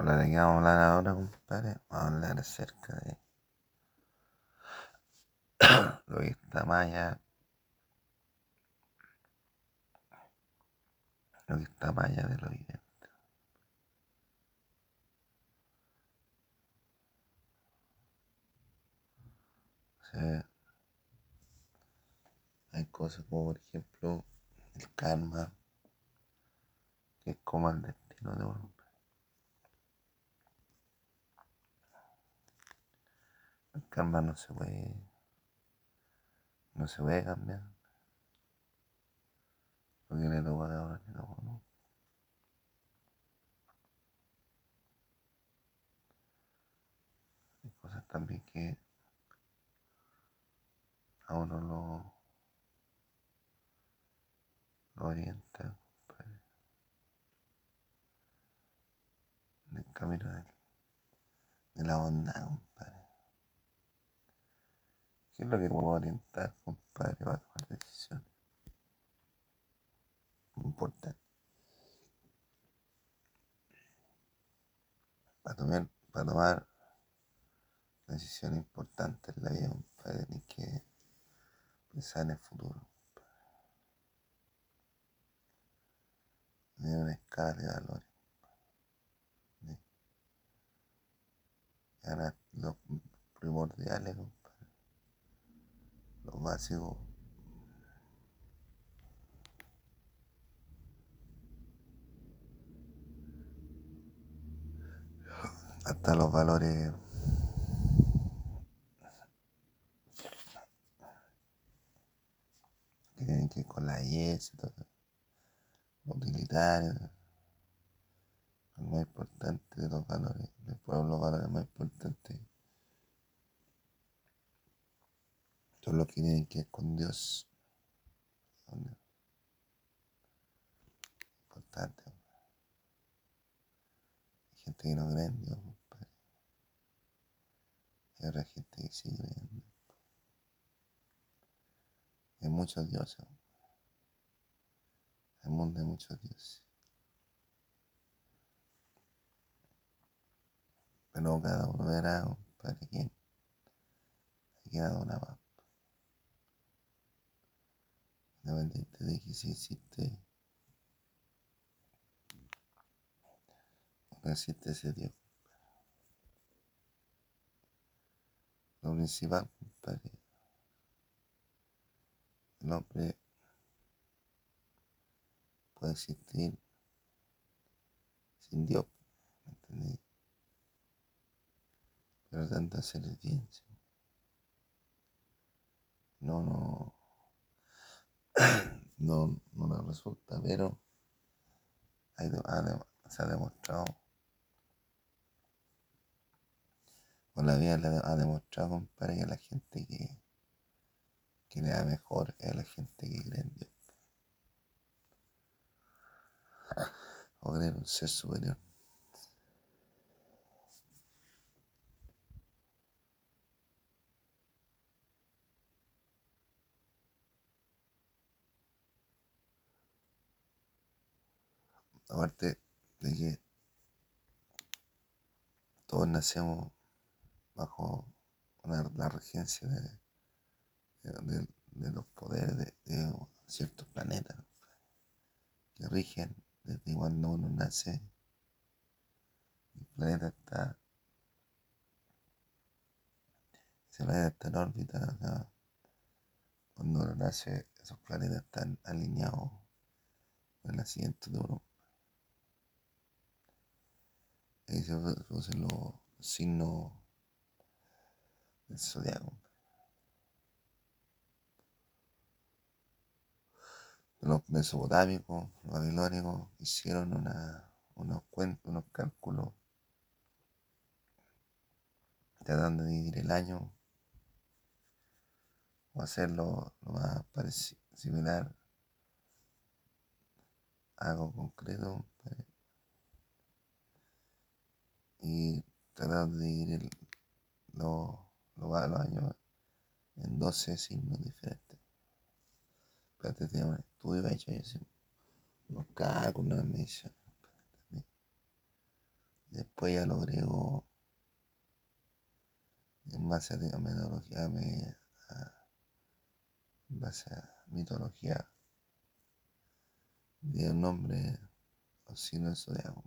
Hola, ¿de qué vamos a hablar ahora, compadre? Vamos a hablar acerca de que está más allá de lo evidente. O sea, hay cosas como, por ejemplo, el karma, que es como el destino de uno. El karma no se puede, no se puede cambiar. Porque le toca de ahora le toca, ¿no? Hay cosas también que a uno lo, lo orienta, en el camino de, de la bondad. ¿Qué es lo que puedo orientar, compadre, para tomar decisiones? Importante. Para tomar, decisiones importantes en la vida, compadre, tienes que pensar en el futuro. De una escala de valores. ¿sí? Ahora los primordiales, compadre. Los básicos. Hasta los valores que tienen que ver con la. Utilitarios. El más importante de los valores. Después los valores más importantes son los que tienen que ver con Dios. Importante. Hay gente que no cree en Dios, compadre. Hay otra gente que sí cree en Dios. Hay muchos dioses. El mundo hay muchos dioses. Pero cada uno verá, compadre, quién. Hay que dar una. Independiente de que si existe o no existe ese Dios. Lo principal, compadre, el hombre puede existir sin Dios, ¿me entendí? Pero tanto hacer el bien, no, no, no, no nos resulta, pero se ha demostrado, con la vida le ha demostrado, compadre, que la gente que, que le da mejor es la gente que cree en Dios. O cree en un ser superior. Aparte de que todos nacemos bajo la regencia de, de- los poderes de, ciertos planetas que rigen desde cuando uno nace. El planeta está, ese planeta en órbita. cuando uno nace, esos planetas están alineados con el nacimiento de uno. Ahí se producen los signos del zodiaco. Los mesopotámicos, los babilónicos hicieron una, unos, cuen- unos cálculos. Tratando de dividir el año. O hacerlo lo más similar. A algo concreto pues, y trataron de dividir el- los, va- los años en 12 signos diferentes. Pero te tenía un estudio hecho y así, unos cálculos, mediciones. ¿entendí? Después ya los griegos, en base a metodología, en base a mitología, dieron nombre a los signos del zodiaco.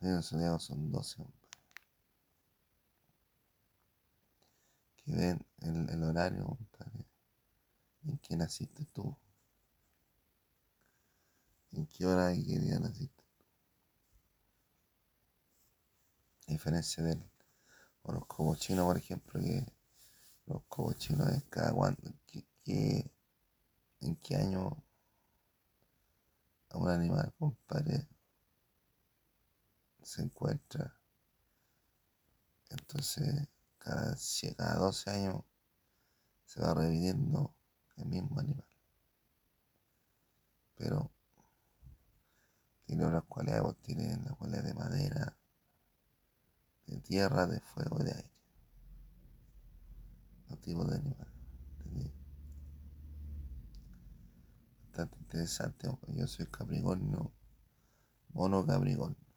Son 12, que ven el, el horario, compadre, en que naciste tú. ¿En qué hora y qué día naciste? A diferencia del horóscopo chino, por ejemplo, que los horóscopo chino es cada cuando, que, en qué año a un animal, compadre, se encuentra. Entonces, cada, cada 12 años se va reviviendo el mismo animal. Pero tiene unas cualidades, pues, tiene la cualidad de madera, de tierra, de fuego y de aire. Los tipos de animales. Bastante interesante. Yo soy Capricornio, mono Capricornio.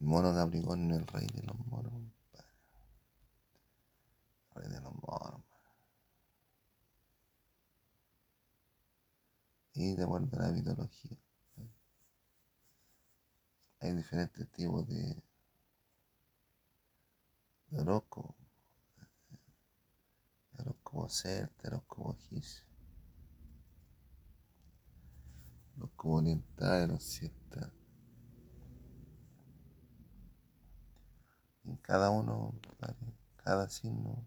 Mono Capricornio el rey de los monos, El rey de los monos. y de a la mitología. Hay diferentes tipos de, de horóscopo. Horóscopo celta, horóscopo egipcio. Horóscopo oriental, occidental. En cada uno, cada signo,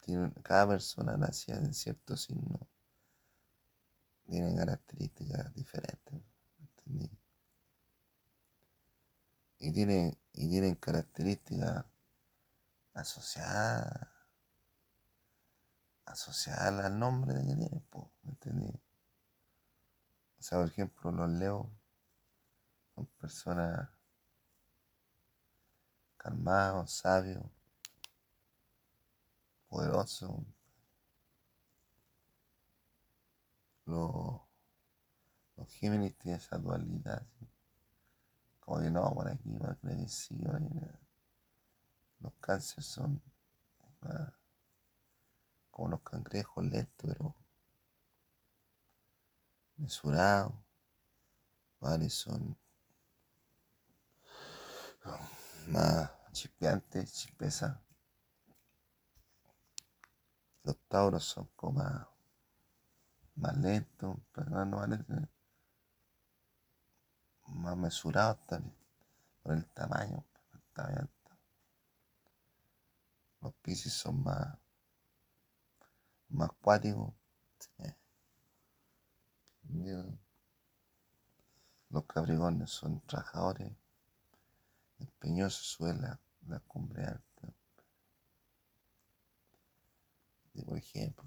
tiene, cada persona nace en cierto signo tienen características diferentes. Y tienen, y tienen características asociadas asociadas al nombre de que tienen, ¿me entendí? O sea, por ejemplo, los leos son personas calmados, sabios, poderosos, los, los Géminis tienen esa dualidad. Como que no, por aquí, por agresivo. Los cánceres son ah, como los cangrejos lentos, pero mesurados. ¿vale? Son más chispeantes, chispesas. Los tauros son como más más lento, pero no más mesurado también, por el tamaño, Los piscis son más, más cuáticos. Los capricornios son trabajadores, empeñosos, suela la cumbre alta. Y por ejemplo,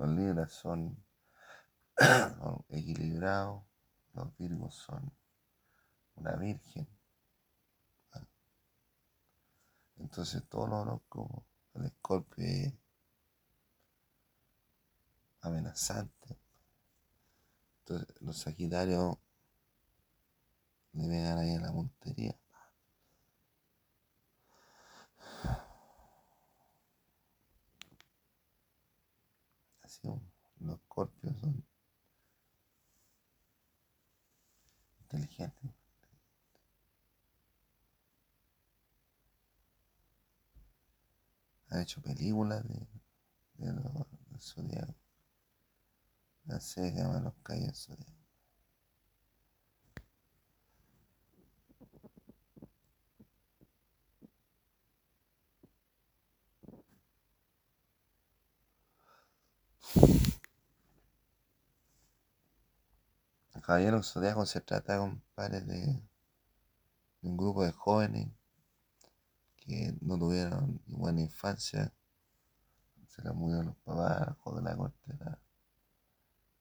Los libras son, equilibrados, los virgos son una virgen. Entonces todo lo como el escorpio es amenazante. Entonces los sagitarios le vean ahí a la montería. Los escorpios son inteligentes. Han hecho películas de, de del zodiaco. La serie que llama Los Calles. El Caballero Zodíaco se trata, compadre, de, de un grupo de jóvenes que no tuvieron buena infancia. Se la murieron los papás, de la corte.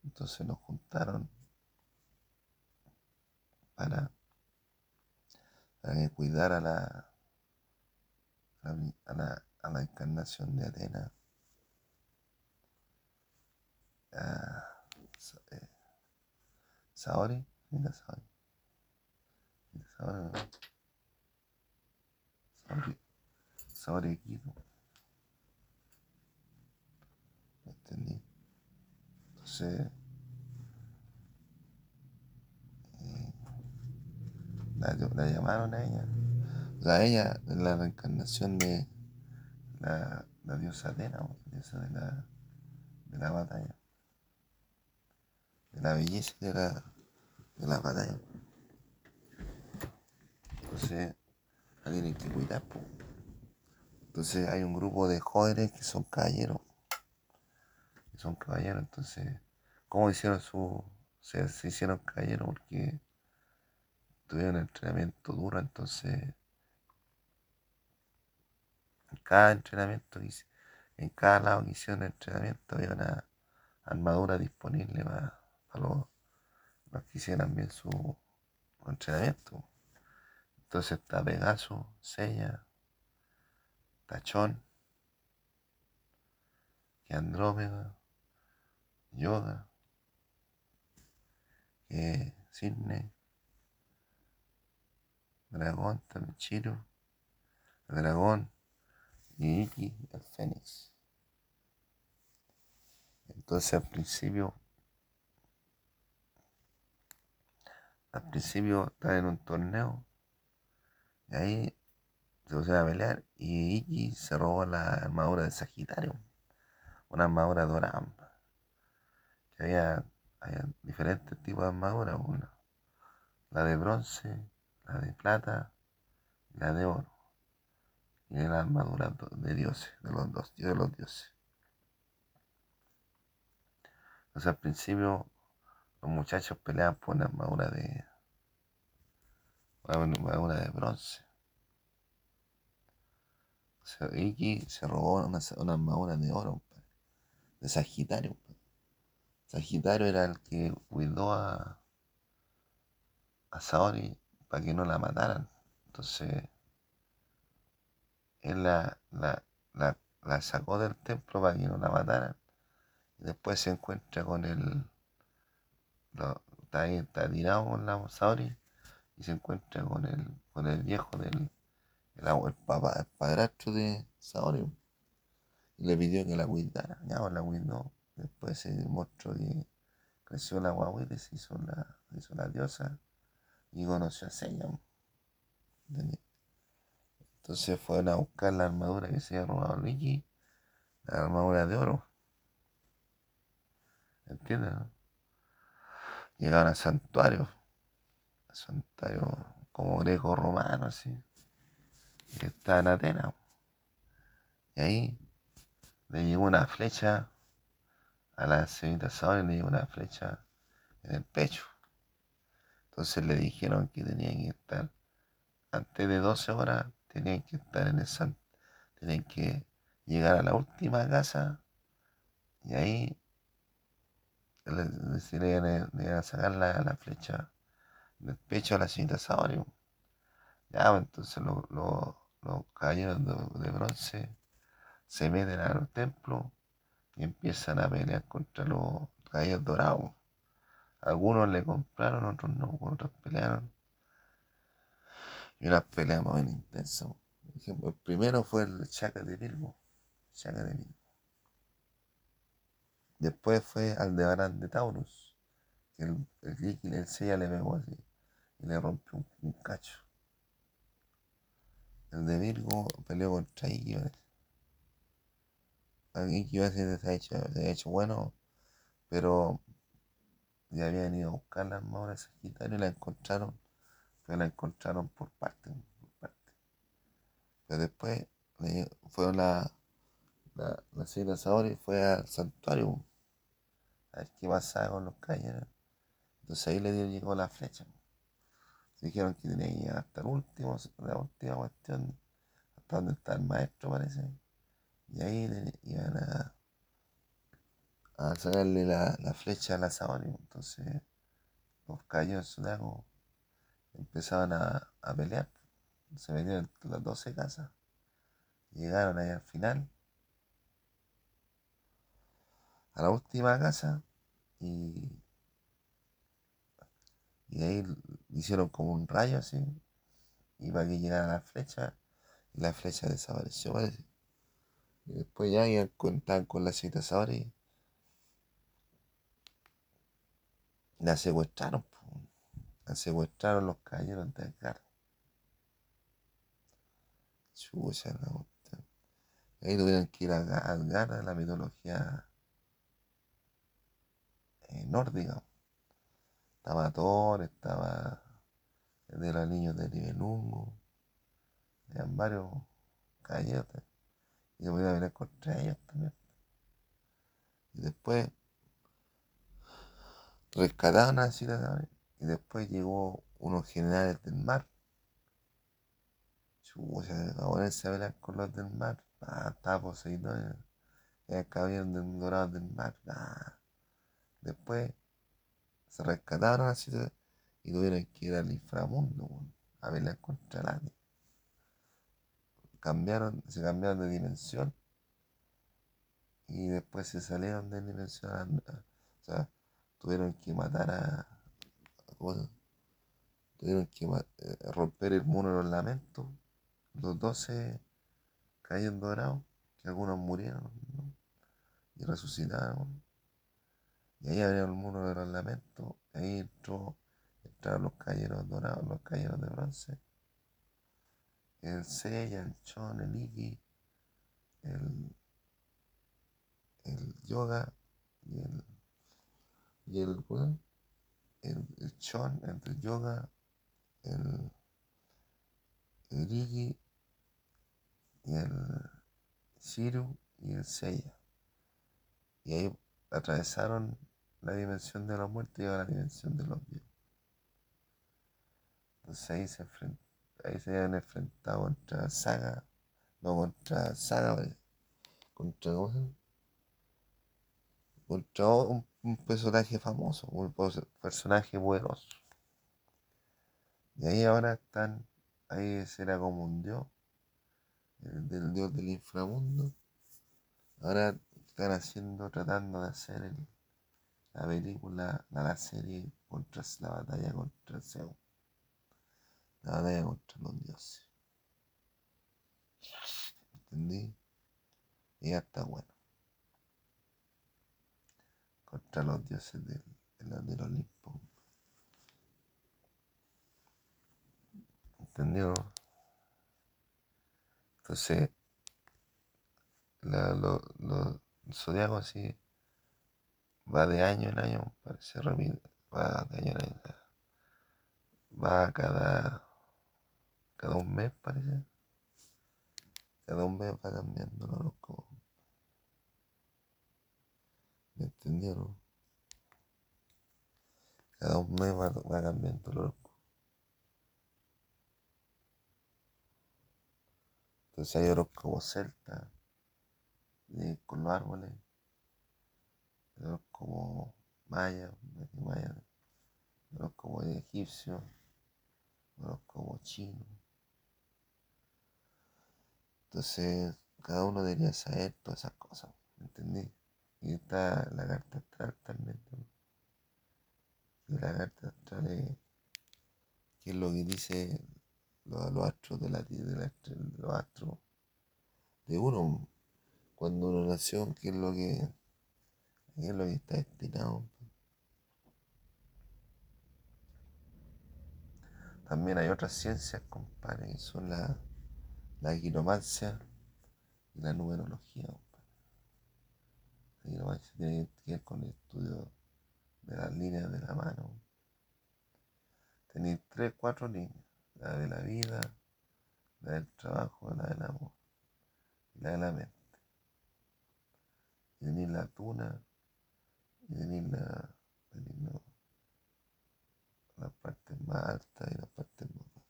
Entonces nos juntaron para, para que cuidara la, a la, a la encarnación de Atenas a eh, Saori, mira Saori. Saori, Saori, Saori Kido. ¿Entendí? Entonces, eh, la, la, llamaron a ella. Sea, ella es la reencarnación de la, la diosa Atena, la diosa de la, de la batalla la belleza de la, de la batalla. Entonces, la tienen que cuidar. Entonces hay un grupo de jóvenes que son caballeros. Que son caballeros. Entonces, ¿cómo hicieron su... Se, se hicieron caballeros porque tuvieron entrenamiento duro. Entonces, en cada entrenamiento, en cada lado que hicieron entrenamiento había una armadura disponible para a los, que hicieran bien su entrenamiento. Entonces está Pegaso, Sella, Tachón, que Andrómeda, Yoga, que Cisne, Dragón, también Chiro, Dragón y el Fénix. Entonces al principio al principio estaba en un torneo y ahí se pusieron a pelear y Iki se robó la armadura de Sagitario, una armadura dorada. Que había, diferentes tipos de armaduras, una, la de bronce, la de plata y la de oro. Y la armadura de dioses, de los dos, de los dioses. Entonces al principio los muchachos peleaban por una armadura de. una armadura de bronce. O sea, Iki se robó una, una armadura de oro, de Sagitario. Sagitario era el que cuidó a, a Saori para que no la mataran. Entonces, él la, la, la, la sacó del templo para que no la mataran. Y después se encuentra con el está ahí, está tirado con la Saori y se encuentra con el, con el viejo del el, papá, el padrastro de Saori y le pidió que la cuidara. Ya pues la cuidó. Después se mostró que creció la guaguita y se hizo la, hizo la diosa y conoció a Seiya. Entonces fueron a buscar la armadura que se había robado Luigi, la armadura de oro. ¿Entiendes? Llegaron al santuario, santuario como greco-romano, así, que está en Atenas. Y ahí le llegó una flecha a la señorita Saori, le llegó una flecha en el pecho. Entonces le dijeron que tenían que estar, antes de 12 horas, tenían que estar en el santuario, tenían que llegar a la última casa y ahí le, le, a sacar la, flecha del pecho a la señorita Saori. Ya, pues, entonces los caballeros de, bronce se meten al templo y empiezan a pelear contra los caballeros dorados. Algunos le compraron, otros no, otros pelearon. Y unas peleas más bien intensas. el primero fue el Chaka de Bilbo. De. Después fue Aldebarán de Taurus, que el, el, el sella le pegó así y le rompió un, cacho. El de Virgo peleó contra Iki, Iki se ha hecho, se ha hecho bueno, pero ya habían ido a buscar la armadura de Sagitario y la encontraron, pero la encontraron por parte, por parte. Pero después fue la, la, la señora fue al santuario a ver qué pasaba con los cañones. Entonces ahí le llegó la flecha. dijeron que tenía que ir hasta el último, la última cuestión, hasta donde está el maestro parece. Y ahí iban a, sacarle la, flecha a la Saori. Entonces los cañones sudacos empezaban a, a pelear. Se metieron las 12 casas. Llegaron ahí al final a la última casa y, y ahí hicieron como un rayo así y para que llegara la flecha y la flecha desapareció parece. Y después ya iban con, con la cita y la secuestraron. La secuestraron los caballeros de Edgar. Chucha, la Ahí tuvieron que ir a Algar de la mitología nórdica. Estaba Thor, estaba el de los niños de Nibelungo. Eran varios caballeros. Y se podía venir contra ellos también. Y después rescataron a Ciudad y después llegó unos generales del mar. Chucha, a ponerse a pelear con los del mar. Ah, estaba poseído. Era el caballero del dorado del mar. Ah. Después se rescataron a Ciudad y tuvieron que ir al inframundo a pelear contra nadie. Cambiaron, se cambiaron de dimensión y después se salieron de dimensión. O sea, tuvieron que matar a. tuvieron que eh, romper el muro de los lamentos. Los doce cayeron dorados, que algunos murieron y resucitaron. Y ahí abrieron el muro de los lamentos. Ahí entró, entraron los cayeros dorados, los cayeros de bronce. El Seiya, el Chon, el Iki, el, el Yoga y el y el, el, el Chon, el Yoga, el, el y el Shiru y el Seiya. Y ahí atravesaron la dimensión de la muerte y a la dimensión de los vivos. Entonces ahí se, ahí se habían enfrentado contra Saga, no contra Saga, contra, contra un personaje famoso, un personaje poderoso. Y ahí ahora están, ahí será como un dios, el dios del inframundo. Ahora están haciendo, tratando de hacer la película, la, serie contra la batalla contra Zeus. La batalla contra los dioses. ¿Entendí? Y ya está bueno. contra los dioses del, del Olimpo. ¿Entendió? Entonces, la, lo, lo, el zodiaco así va de año en año, parece repite, va de año en año. Va cada, cada un mes, parece. Cada un mes va cambiando el horóscopo. ¿Me entendieron? Cada un mes va, cambiando loco. Entonces hay como celta, con los árboles, como maya, maya, como egipcio, como chino. Entonces, cada uno debería saber todas esas cosas, ¿me entendí? Y está la carta astral también. La carta astral es, que es lo que dice los, astros de la de, los astros de uno cuando uno nació, que es lo que, es lo que está destinado. También hay otras ciencias, compadre, que son la, la quiromancia y la numerología. Y no se tiene que ver con el estudio de las líneas de la mano. Tenéis tres, cuatro líneas. La de la vida, la del trabajo, la del amor, la de la mente. Y tenéis la tuna, y tenéis la, la parte más alta y la parte más baja.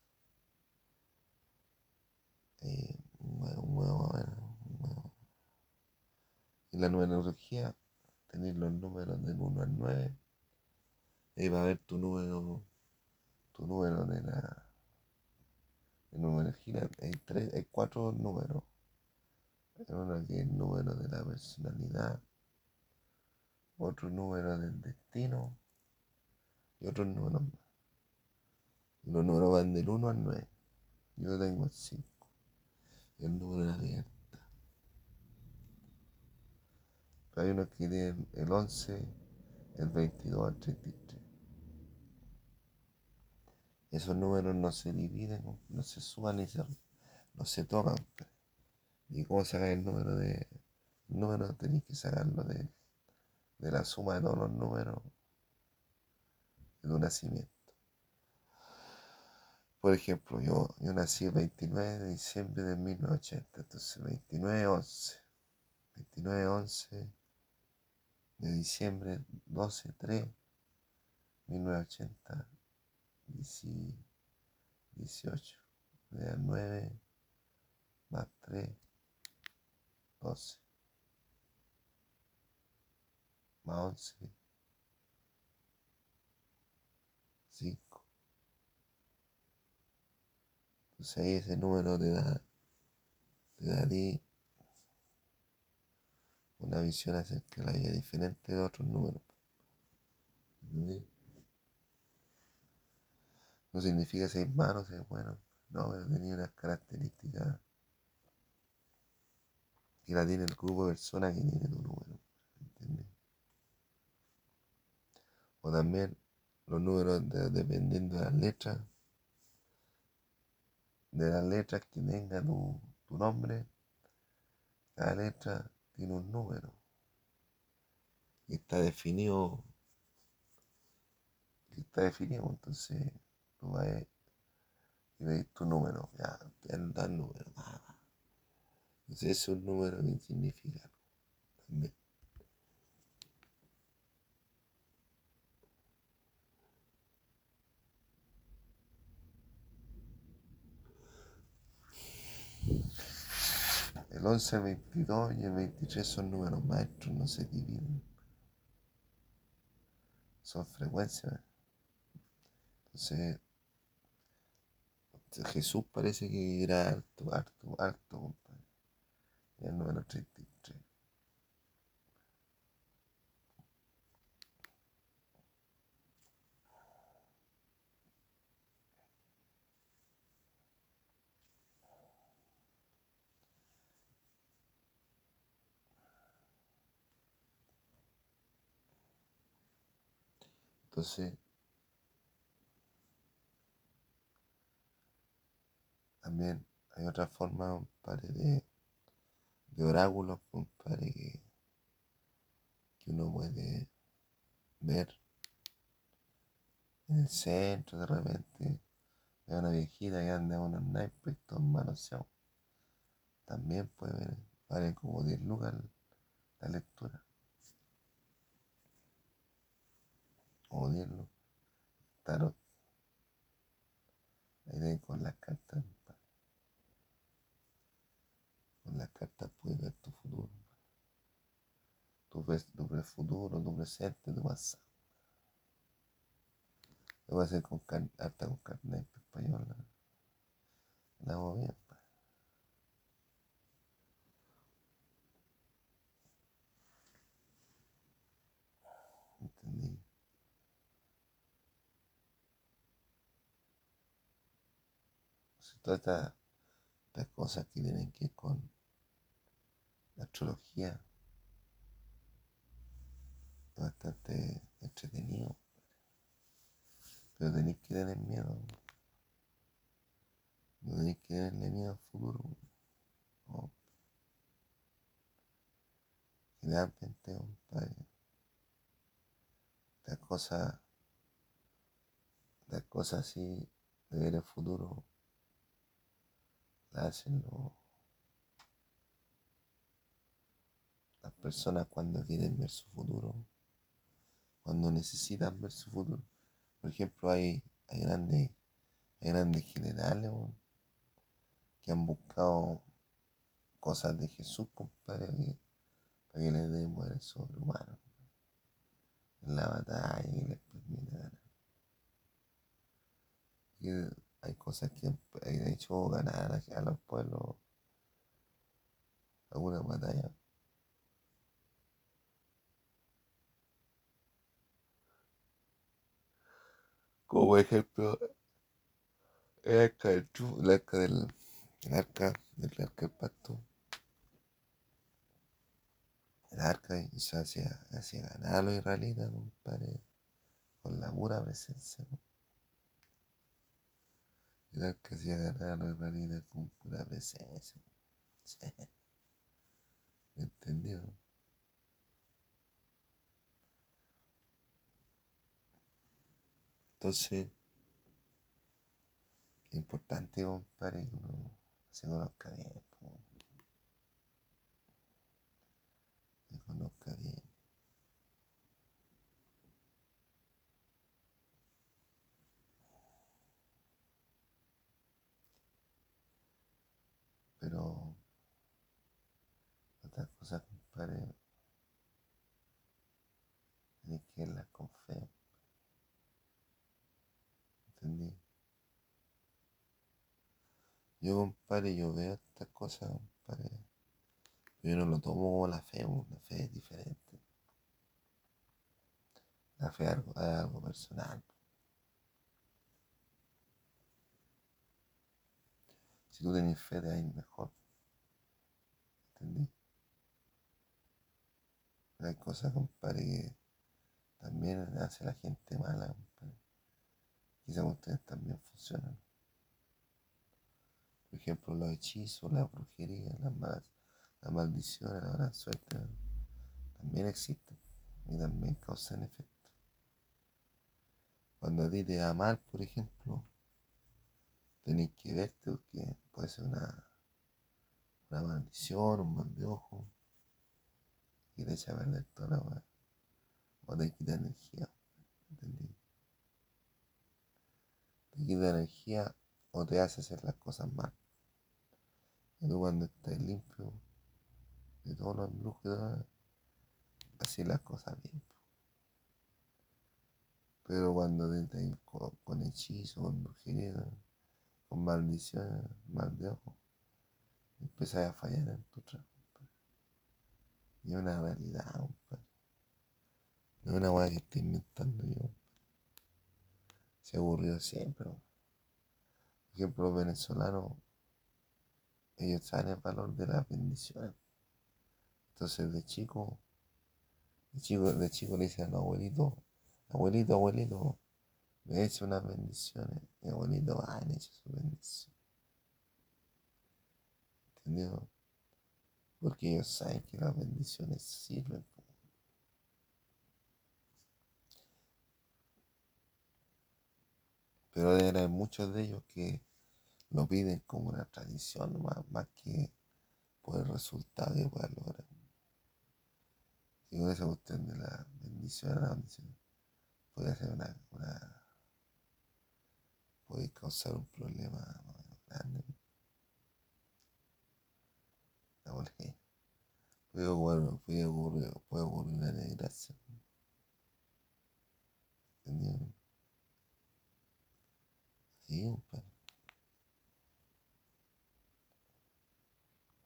Eh, un huevo, y la numerología, tener los números del 1 al 9. Ahí va a ver tu número, tu número de la de numerología. Hay, tres, hay cuatro números. Hay uno que el número de la personalidad, otro número del destino y otros números más. Los números van del 1 al 9. Yo tengo el 5. Y el número de la libertad. Pero hay unos que tienen el 11, el 22, el 33. Esos números no se dividen, no se suman ni se, no se tocan. ¿Y cómo sacar el número de... El número tenéis que sacarlo de, de la suma de todos los números de tu nacimiento. Por ejemplo, yo, yo nací el 29 de diciembre de 1980, entonces 29, 11. 29, 11 de diciembre, 12, 3, 1980, 18, 9, más 3, 12, más 11, 5. Entonces ahí ese número te da, te da a ti una visión acerca de la vida diferente de otros números. No significa ser malo, ser bueno, no, pero tenía unas características que la tiene el grupo de personas que tiene tu número. ¿entiendes? O también los números dependiendo de las letras de las letras que tenga tu, nombre, cada letra tiene un número. Y está definido. Y está definido, entonces tú vas y veis tu número, ya, te da el número. Entonces ese es un número que también. El 11, el 22 y el 23 son números maestros, no se dividen. Son frecuencias. Entonces, Jesús parece que era alto, alto, alto, compadre. el número 33. Entonces, también hay otra forma, de, de oráculos, compadre, que, que uno puede ver en el centro de repente. Hay una viejita que anda unos naipes todos manoseados. También puede ver, vale como 10 lucas la lectura. Odiarlo. Tarot. Ahí con las cartas. Con las cartas puedes ver tu futuro. Tu, tu futuro, tu presente, tu pasado. Lo voy a hacer con hasta con carnet español. La hago bien. Todas estas, cosas que tienen que ver con la astrología bastante entretenido. Pero tenéis que tener miedo. No tenéis que tenerle miedo al futuro. No. Generalmente, compadre, las cosas, las cosas así de ver el futuro hacen las personas cuando quieren ver su futuro, cuando necesitan ver su futuro. Por ejemplo, hay, hay, grandes, hay grandes generales que han buscado cosas de Jesús, compadre, para que les den poder sobrehumano en la batalla y les permita ganar hay cosas que han hecho ganar a los pueblos alguna batalla. Como ejemplo, el arca del el arca del, el arca, el arca del pacto. El arca hizo hacia, hacia ganar a los israelitas, compadre, con la pura presencia arca hacía ganar a los israelitas con pura presencia. Sí. ¿Entendido? Entonces, es importante, compadre, que uno se conozca bien. Se conozca bien. Pero otras cosas, compadre, hay que irlas con fe. ¿Entendí? Yo, compadre, yo veo estas cosas, compadre. Yo no lo tomo como la fe, la fe diferente. La fe es algo, algo personal. Si tú tenés fe, de ahí mejor. ¿Entendí? Hay cosas, compadre, que también hace la gente mala, compadre. Quizás ustedes también funcionan. Por ejemplo, los hechizos, la brujería, las, mal, las maldiciones, la suerte, también existen y también causan efecto. Cuando a ti te da mal, por ejemplo, tenés que verte porque puede ser una, una maldición, un mal de ojo, y te echa a perder toda la weá, o te quita energía, ¿entendí? Te quita energía o te hace hacer las cosas mal. Y cuando estás limpio de todos los embrujos, así las cosas bien. Pero cuando te estás con, con hechizo, con brujería, con maldiciones, mal de ojo, empiezas a fallar en tu trabajo. Y una realidad, compadre. No es una weá que estoy inventando yo. Se ha ocurrido siempre. Por ejemplo, los venezolanos, ellos saben el valor de las bendiciones. Entonces, de chico, de chico, de chico le dicen a abuelito, abuelito, me echa unas bendiciones. Mi abuelito va y echa su bendición. ¿Entendido? Porque ellos saben que las bendiciones sirven. Pero hay muchos de ellos que lo piden como una tradición más, más que por el resultado que puedan lograr. Y con esa cuestión de la bendición, la bendición puede ser una, una puede causar un problema más grande. Puede ocurrir, puede ocurrir, puede ocurrir una desgracia. ¿Entendido? Sí, compadre.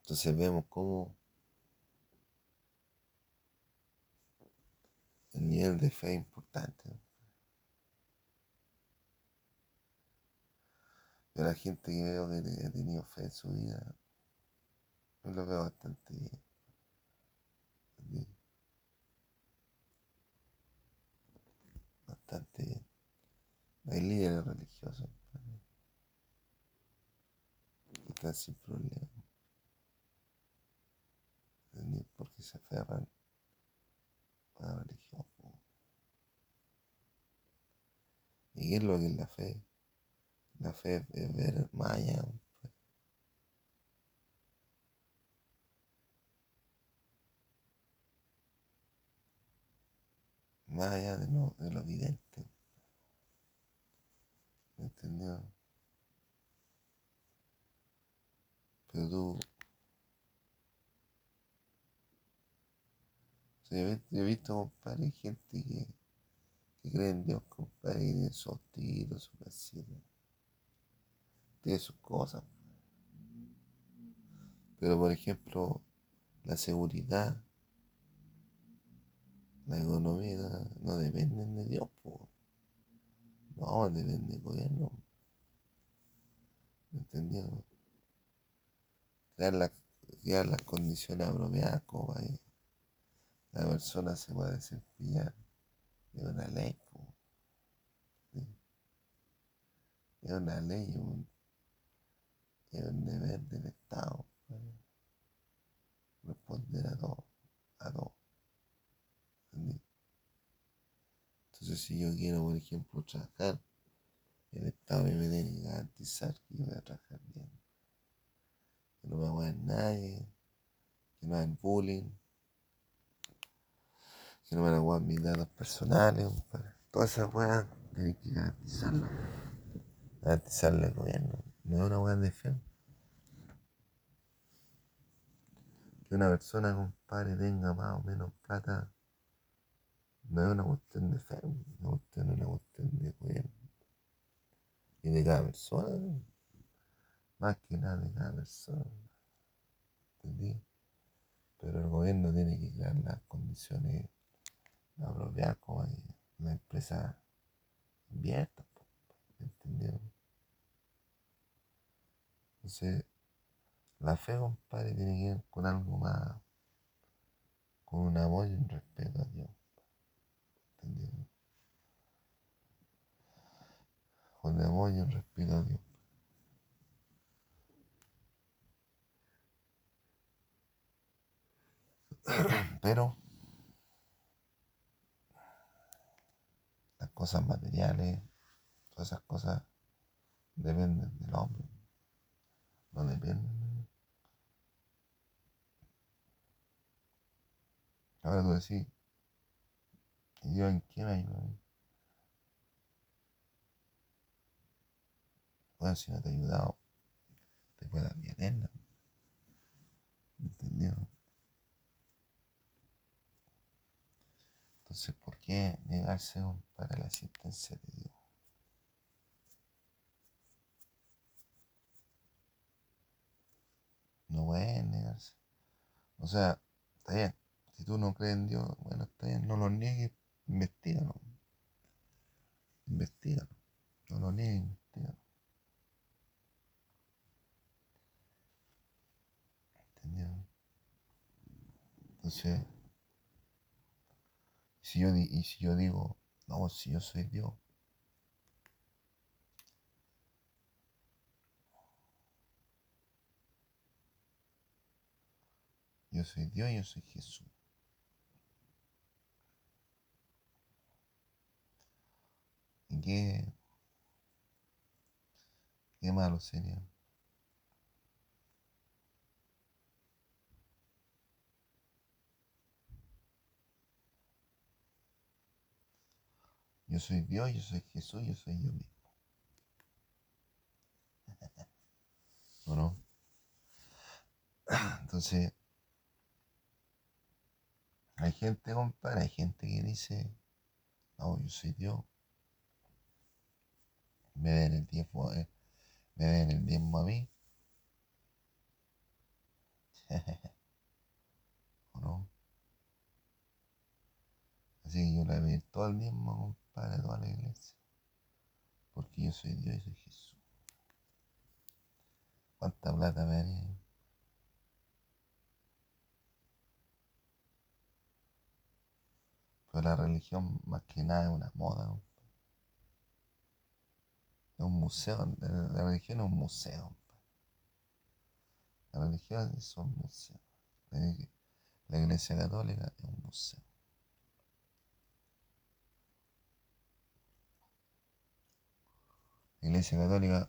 Entonces vemos cómo el nivel de fe es importante. Yo la gente que veo que ha tenido fe en su vida, lo veo bastante bien. Bastante bien. Hay líderes religiosos que están sin problemas. Porque se aferran a la religión. ¿Y qué es lo que es la fe? La fe es ver más allá. Más allá de lo, de lo evidente. ¿Me entendió? Pero tú... yo he visto, compadre, gente que, que cree en Dios, compadre, y tiene sus tiros, su casita. Tiene sus cosas. Pero, por ejemplo, la seguridad, la economía, no dependen de Dios, po. No, depende del gobierno. ¿Me entendió? Crear, la- crear las condiciones apropiadas como para que la persona se pueda desempeñar. Es una ley, po. Es una ley, un, es un deber del Estado. Responder a todo, a todo. ¿entendí? Entonces, si yo quiero, por ejemplo, trabajar, el Estado me tiene que garantizar que yo voy a trabajar bien. Que no me hacer nadie, que no hagan bullying, que no me van a jugar mis datos personales. Todas esas weas tienen que garantizarlo. Garantizarle al gobierno. No es una wea de fe. Que una persona, compadre, tenga más o menos plata, no es una cuestión de fe, una cuestión, es una cuestión de gobierno. Y de cada persona, más que nada de cada persona. ¿Entendí? Pero el gobierno tiene que crear las condiciones apropiadas como la empresa invierta. po, ¿Entendió? Entonces, la fe, compadre, tiene que ver con algo más, con un amor y un respeto a Dios. ¿Entendió? Con amor y un respeto a Dios. Pero las cosas materiales, todas esas cosas dependen del hombre. No dependen. Ahora tú decís, ¿y Dios en qué me ayuda? Bueno, si no te ha ayudado, te puede dar eterna. ¿Entendido? Entonces, ¿por qué negarse para la existencia de Dios? No pueden negarse. O sea, está bien. Si tú no crees en Dios, bueno, está bien, no lo niegues, investigalo. Investigalo. No lo niegues, investigalo. ¿Entendido? Entonces, si yo, y si yo digo, no, si yo soy Dios, yo soy Dios, yo soy Jesús. ¿Y qué, qué malo sería? Yo soy Dios, yo soy Jesús, yo soy yo mismo. ¿O no? Entonces, hay gente, compadre, hay gente que dice, no, yo soy Dios. Me den el tiempo, eh, me den el diezmo a mí. ¿O no? Así que yo le voy todo el diezmo, compadre, toda la iglesia. Porque yo soy Dios y soy Jesús. ¿Cuánta plata me daría? Pero la religión, más que nada, es una moda. Es un museo, la la religión es un museo. La religión es un museo. La ig- la iglesia católica es un museo. La iglesia católica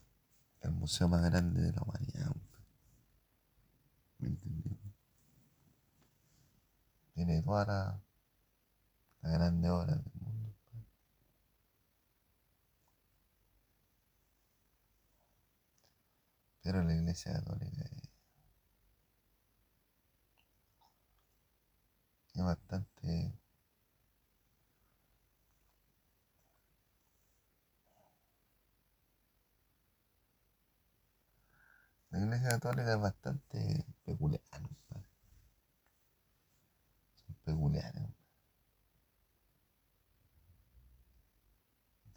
es el museo más grande de la humanidad. ¿Me entendí? Tiene todas las las grandes obras del mundo. compadre. Pero la iglesia católica es, bastante La iglesia católica es bastante peculiar. Son peculiares,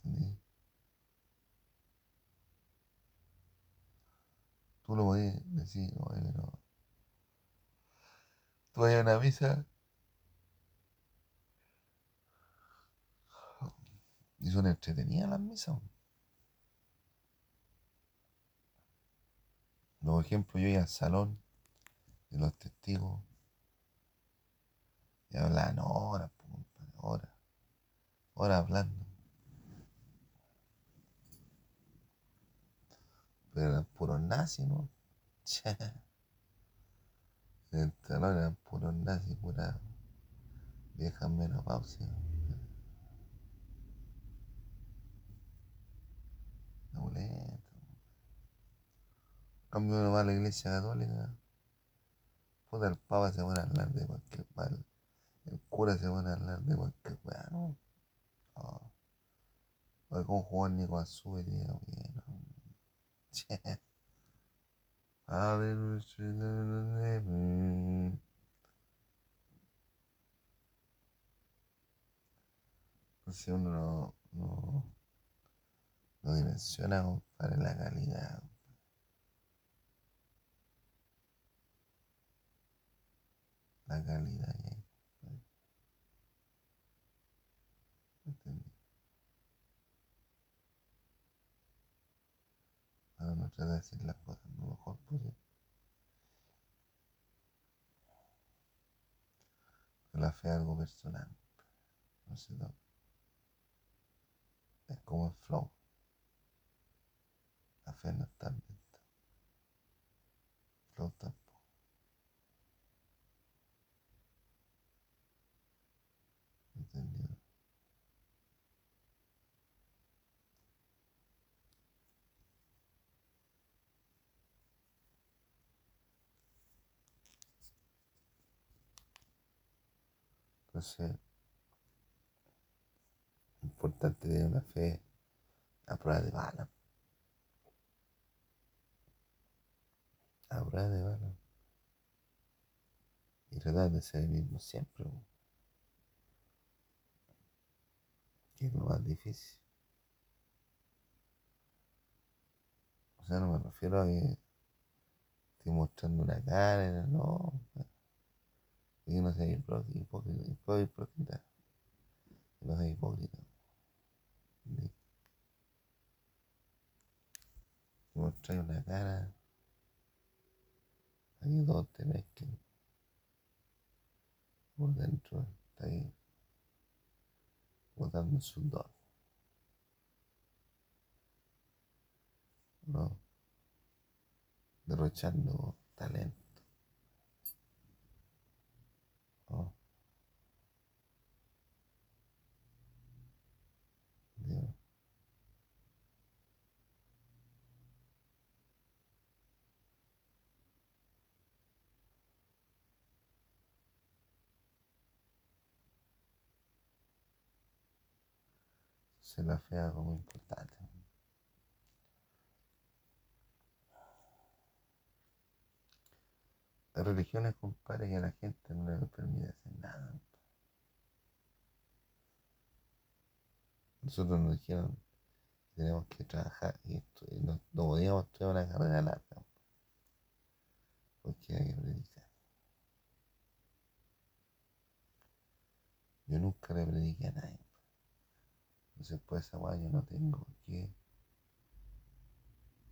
¿entendí? Lo podías decir, oye, no. Tú vas a una misa y son entretenidas las misas. Por ejemplo, yo iba al salón de los testigos y hablaban horas, horas, horas hablando. Pero eran puros nazis, ¿no? El salón eran puros nazis, puras viejas menopausias. Abuelito. Cambio uno va a la iglesia católica. Puta, el papa se pone a hablar de cualquier mal. El cura se pone a hablar de cualquier weá, ¿no? Oh. Oye, con Juan Nico Azul, bien, ¿no? Che. Entonces uno no, no, no dimensiona, compadre, la calidad. La calidad, ¿eh? ¿Entendí? Ahora no trata de decir las cosas lo mejor posible. Pero la fe es algo personal. No sé no. Es como el flow. La fe no está dentro. Flow tampoco. ¿Entendido? Entonces, importante tener una fe a prueba de bala. A prueba de bala. Y tratar de ser el mismo siempre. Que es lo más difícil. O sea, no me refiero a que estoy mostrando una cara, no. Y no sea hipócrita, hipócrita, no sea hipócrita. mostráis una cara, ahí todos te mezclen. Por dentro está ahí botando sudor. ¿No? Derrochando talento. ¿no? Dios. Se la fe es algo muy importante. Las religiones, compadre, que a la gente no le permite hacer nada. Nosotros nos dijeron que tenemos que trabajar y, y no, no podíamos estudiar una carrera larga. Porque hay que predicar. Yo nunca le prediqué a nadie. Entonces, pues esa weá yo no tengo que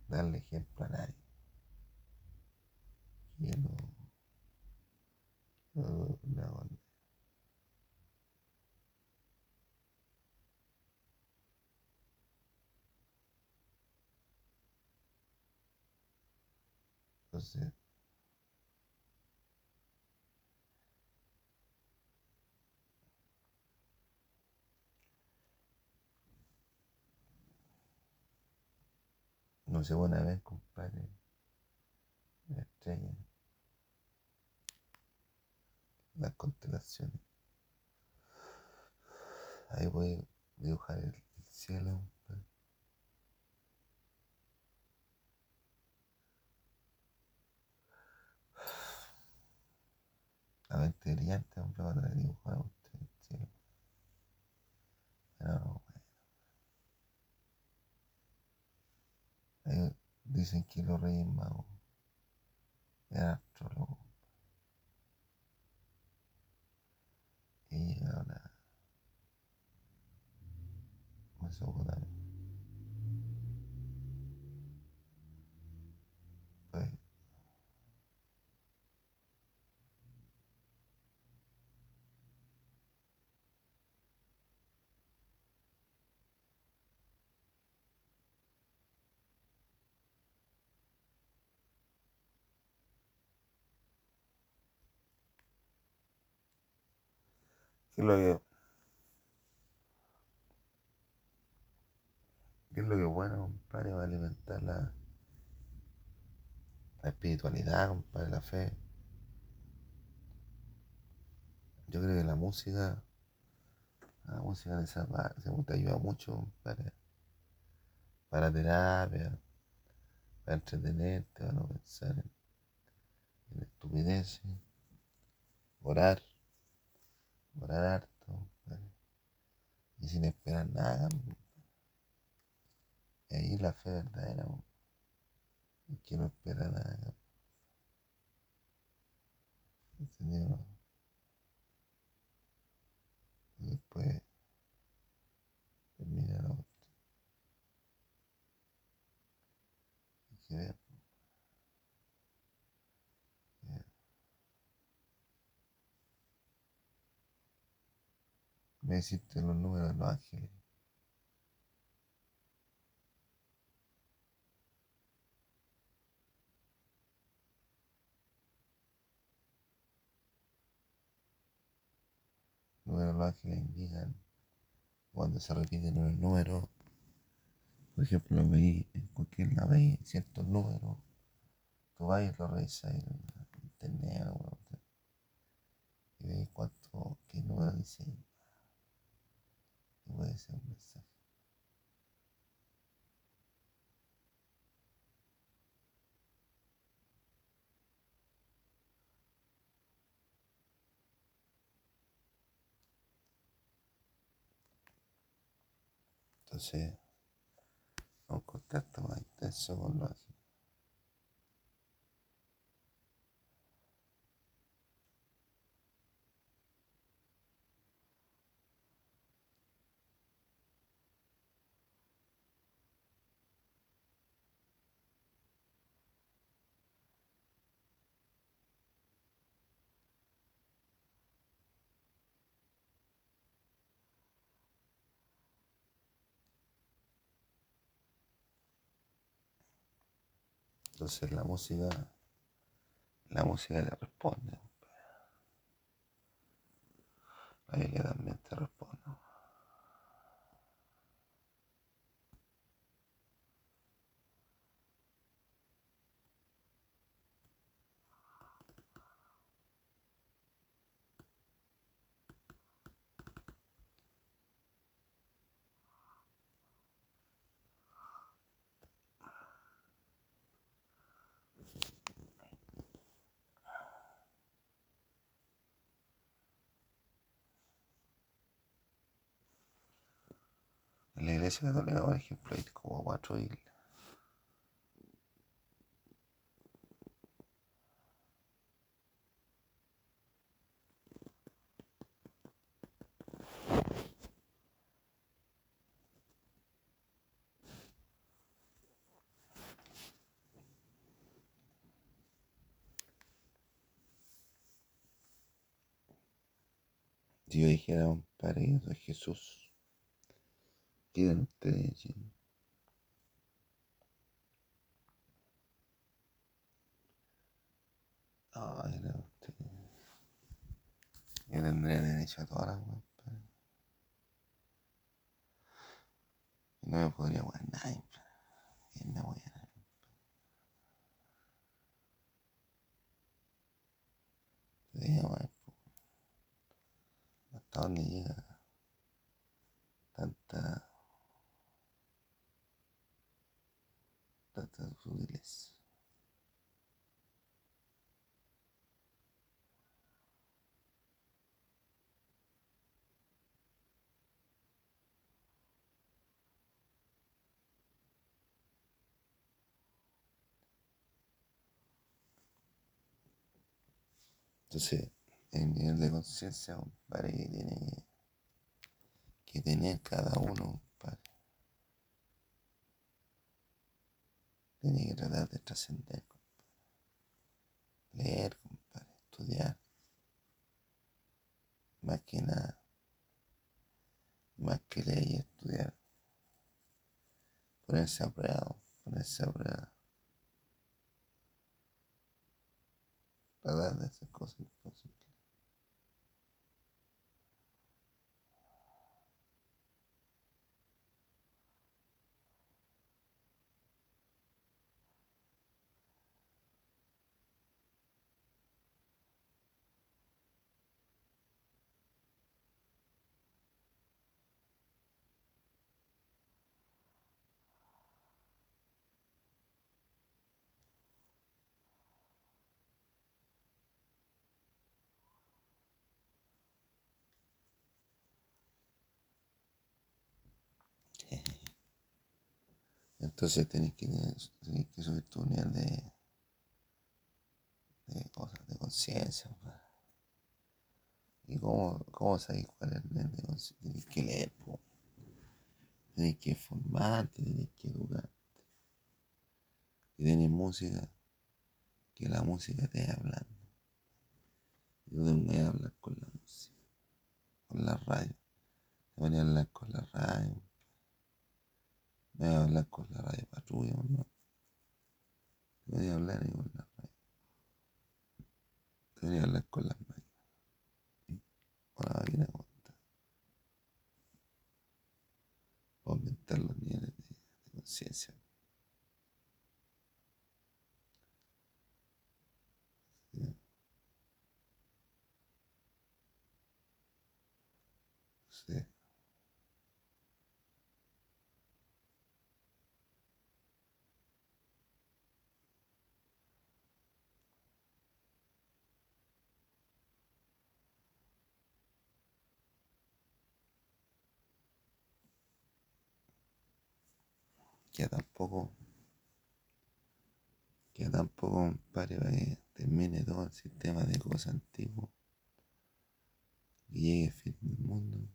darle ejemplo a nadie. Yo no, no, no. Entonces, no sé, una vez, compadre, la estrella, las constelaciones. Ahí voy a dibujar el, el cielo, compadre. La mente brillante, hombre, para dibujar a usted el cielo. No, Eh, dicen que los reyes magos eran. Y llegaron a Mesopotamia. ¿Qué es lo que, qué es lo que bueno, compadre, para alimentar la, la espiritualidad, compadre, la fe? Yo creo que la música, la música de esa parte, te ayuda mucho, compadre, para terapia, para entretenerte, para no pensar en, en estupideces, orar, orar harto, compadre, y sin esperar nada. Y ahí la fe verdadera, y que no espera nada. ¿Entendido? Después termina la otra. Me hiciste los números de los ángeles. Números de los ángeles indican cuando se repiten los números. Por ejemplo, lo en cualquier lado, veis ciertos números. Tú vas y lo revisas en internet y veis cuánto, qué número dice. Puede ser un mensaje. Entonces, un contacto más intenso con los Entonces la música, la música te responde. La Biblia también te responde. Iglesia católica, por ejemplo, hay como cuatro islas. Si yo dijera, compadre, yo soy Jesús, ¿qué dirán ustedes? Sí. Ay, no, usted. Yo tendría derecho a todas las weas, compadre. Y no me podría jugar nadie, compadre. ¿Quién me voy a ¿Hasta dónde llega tanta, tanta sutileza? Entonces, el nivel de conciencia, compadre, que tiene que tener cada uno, compadre. Tiene que tratar de trascender, compadre. Leer, compadre, estudiar. Más que nada. Más que leer y estudiar. Ponerse a ponerse a prueba. Tratar de hacer cosas imposibles. Entonces tenés que, tenés que subir tu nivel de, de cosas, de conciencia. ¿Y cómo, cómo sabés cuál es el nivel de conciencia? Tenés que leer, po. tenés que formarte, tenés que educarte. Y tenés música, que la música te vaya hablando. Y tú te voy a hablar con la música, con la radio. Te voy a hablar con la radio me voy a hablar con la radio patrulla, ¿no? Te voy a hablar ahí con la radio. Te voy a hablar con las máquinas. Con la máquina contar. Para aumentar los niveles de, de conciencia. Sí. Sí. que tampoco, que tampoco, compadre, para que termine todo el sistema de cosas antiguas y llegue el fin del mundo.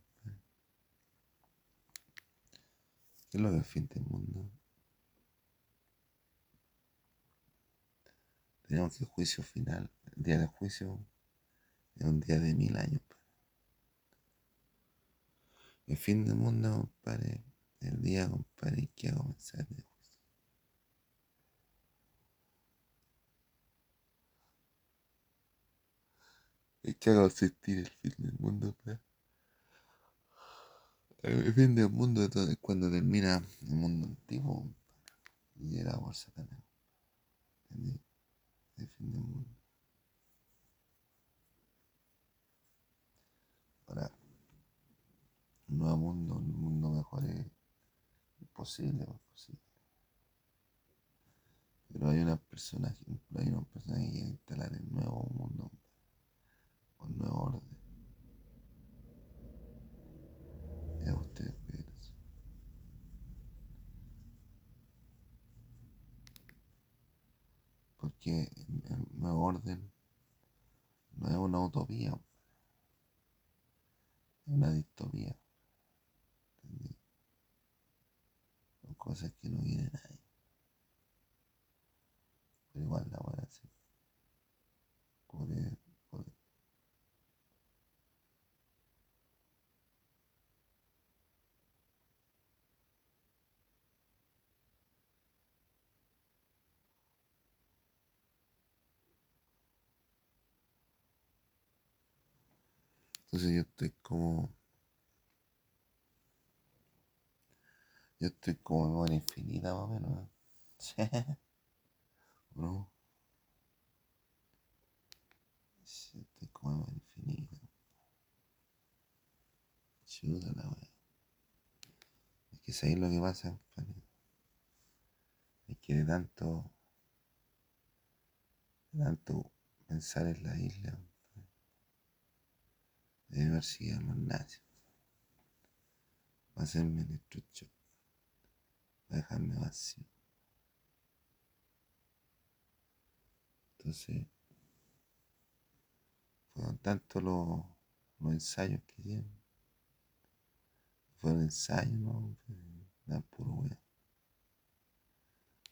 ¿Qué es lo que es el fin del mundo? Tenemos que el juicio final, el día del juicio es un día de mil años. El fin del mundo, compadre, el día, compadre, que va comenzar el juicio. ¿En qué va a consistir el fin del mundo? El fin del mundo es cuando termina el mundo antiguo y llega por Satanás. El fin del mundo. Ahora, un nuevo mundo, un mundo mejor es imposible, es posible. Pero hay unas personas, hay unas personas que instalar el nuevo mundo, un nuevo orden. Ustedes ven eso. Porque nuevo orden no es una utopía, es una distopía. ¿entendí? Son cosas que no quiere nadie. Pero igual la van a hacer por, Yo estoy como. Yo estoy como memoria infinita más o menos. ¿eh? Sí. ¿O ¿No? Sí, estoy como memoria infinita. Chuta la wea. Es que sabéis lo que pasa. Es que de tanto. De tanto pensar en la isla, compadre, debe haber sido a los nazis. Va a hacerme electrochoc. Va a dejarme vacío. Entonces, fueron tantos los, los ensayos que hicieron. Fueron ensayos, ¿no? Fue- Era puro wea.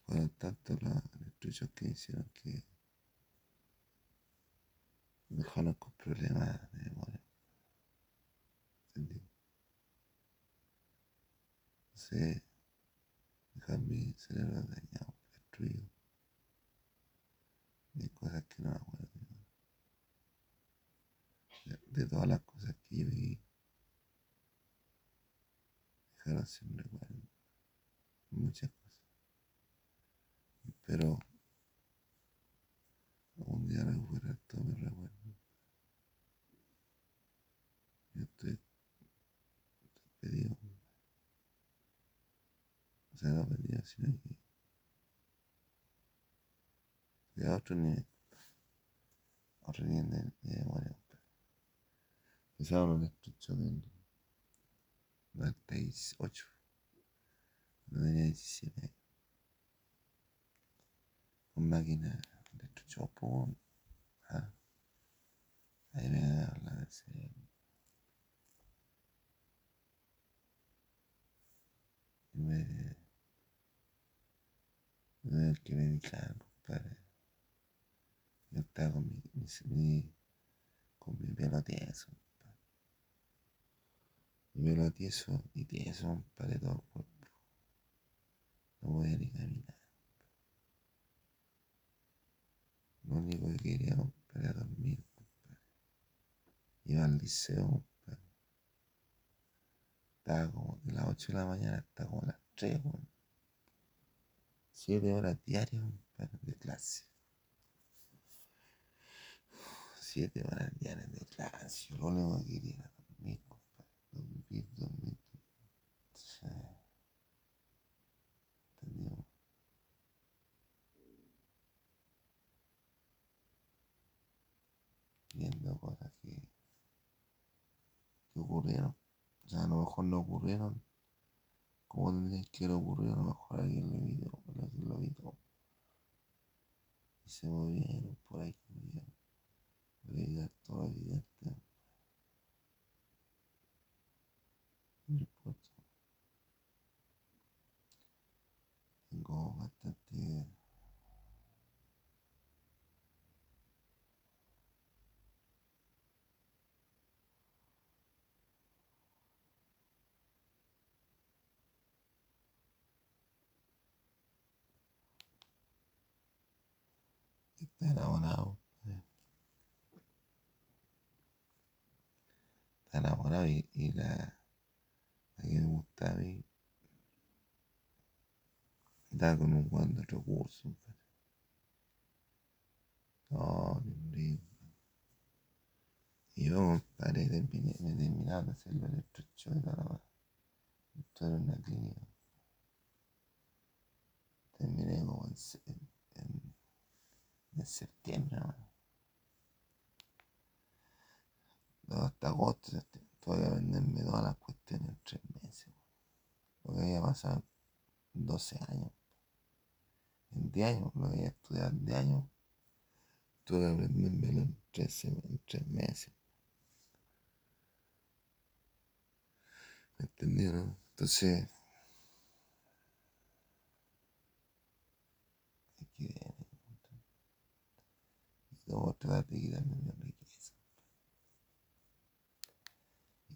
fueron tantos los estudios que hicieron que dejaron con problemas de memoria. No sé, dejar mi cerebro dañado, destruido. De cosas que no me acuerdo. De, de todas las cosas que yo viví. Dejaron sin recuerdo. Muchas cosas. Pero algún día recuperar todo mi recuerdo. Estoy pedido. O sea, no pedido, sino que, que a otro nivel. Otro nivel de, de memoria. Empezaron los estuchos en 98. No tenía 17 años. Con máquina de estucho pum. Ah. Ahí me da la de ese. Y me. Me que me dedicar, compadre. Yo estaba con mi, mi, mi con mi pelo tieso, compadre. Mi pelo tieso y tieso, compadre, todo el cuerpo. No podía ni caminar. Lo único que quería, compadre, era dormir, compadre. Iba al liceo, compadre. Estaba como de las 8 de la mañana hasta como las 3, weón. 7 horas diarias, de clase. 7 horas diarias de clase. Yo lo único que quería era dormir, compadre. Dormir, dormir, dormir. Sí. ¿Entendió? Viendo cosas que, que ocurrieron. O sea, a lo mejor no ocurrieron como tendrían que haber ocurrido. A lo mejor alguien lo vio, alguien lo vio. Y se movieron por ahí. Por ahí, todo evidente. No importa. Tengo bastante está enamorado. eh. Enamorado y, la, la que me gusta a mí está con un buen de recursos. No, brillo. Y yo, compadre, me terminaron de hacer el electrochoque y la weá. Esto era una clínica. Terminé como en, en, en- en septiembre, ¿no? No, hasta agosto, septiembre. Que venderme todas las cuestiones en tres meses. Lo que había pasado en 12 años. En 10 años, lo que había estudiado en 10 años. Tuve que aprendérmelo en tres, sema- en tres meses. ¿Me entendí, no? Entonces, hay que ver. Y luego tratar de quitarme mi riqueza.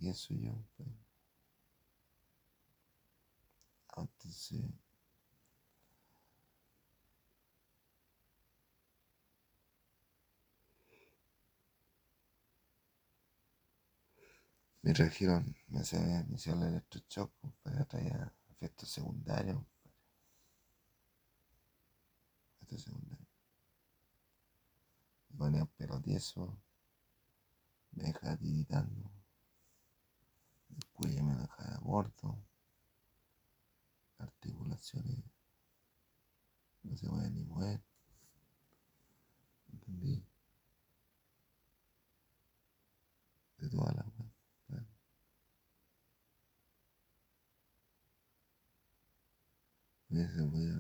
Y eso yo, pues. Ah, Entonces, me trajeron, me inició el electroshock, para traía efectos secundarios. Efectos secundarios. Me ponía pelo tieso, me dejaba tiritando, el cuello me dejaba gordo, articulaciones no se podían ni mover. ¿Entendí? De toda la wea, compadre. Hubiese podido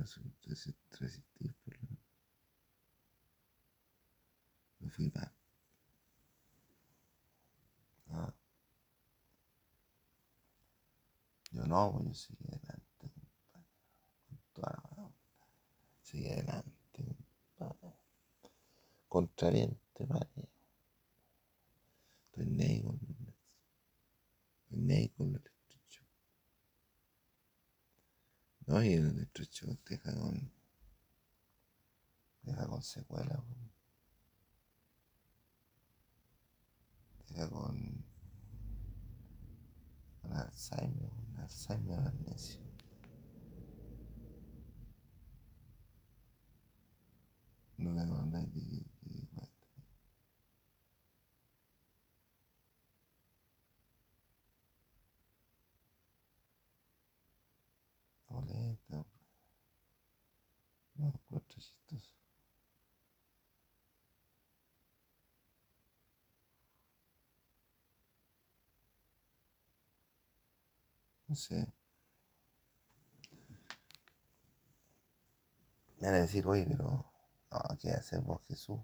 resistir, pero no. Fui más. Ah. Yo no, pues yo seguí adelante. Con toda la seguir adelante, compadre. Contraviente, vale. Estoy negro con Estoy negro con el estrecho. No, y el estrecho te deja con. deja con secuela, Deja con. con Alzheimer, con Alzheimer amnesia. No le mandáis de Boleta. No, cuatro chistoso. No. Me van a decir, oye, pero no, ¿qué hacer vos, Jesús?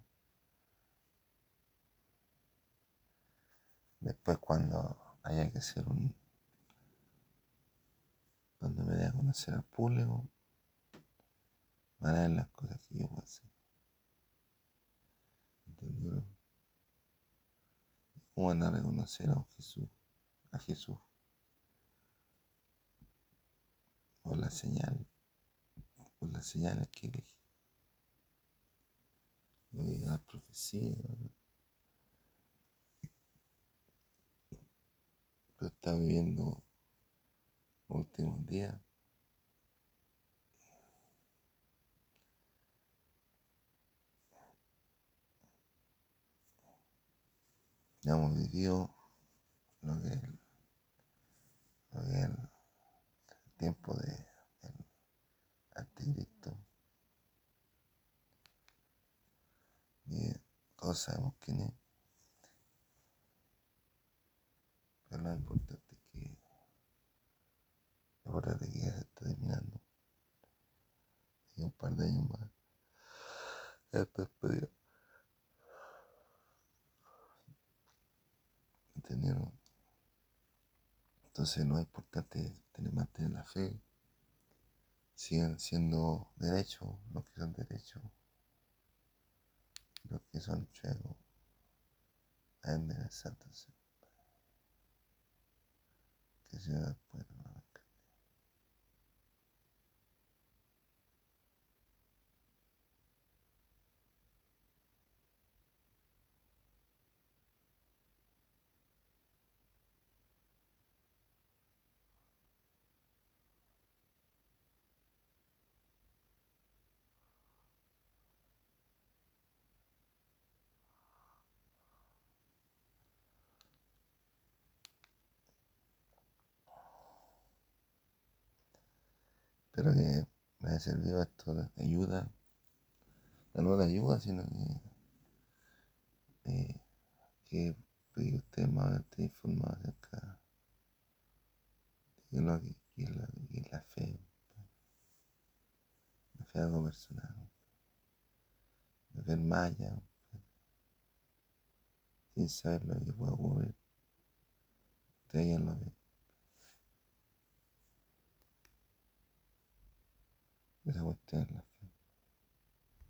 Después cuando haya que hacer un, cuando me dé a conocer al público, van a ver las cosas que yo puedo hacer. ¿Entendieron? ¿Cómo van a reconocer a Jesús? A Jesús. Por la señal, por las señales que elegí. La profecía. Pero está viviendo últimos días. Ya hemos vivido lo que lo que el, tiempo de, del anticristo. Y todos sabemos quién es. Pero lo importante Acuérdate que ya se está terminando. Y un par de años más. Esto es. ¿Entendieron? Entonces lo importante tener, mantener la fe. Sigan siendo derechos los que son derechos. Los que chuecos. Anden el santo Que se después. Espero que me haya servido esto de ayuda. No de ayuda, sino que, eh, que usted más esté informado acerca de lo que, es la, fe. La fe algo personal. La fe maya. Sin saber lo que puede ocurrir. Usted ya lo ve. Esa cuestión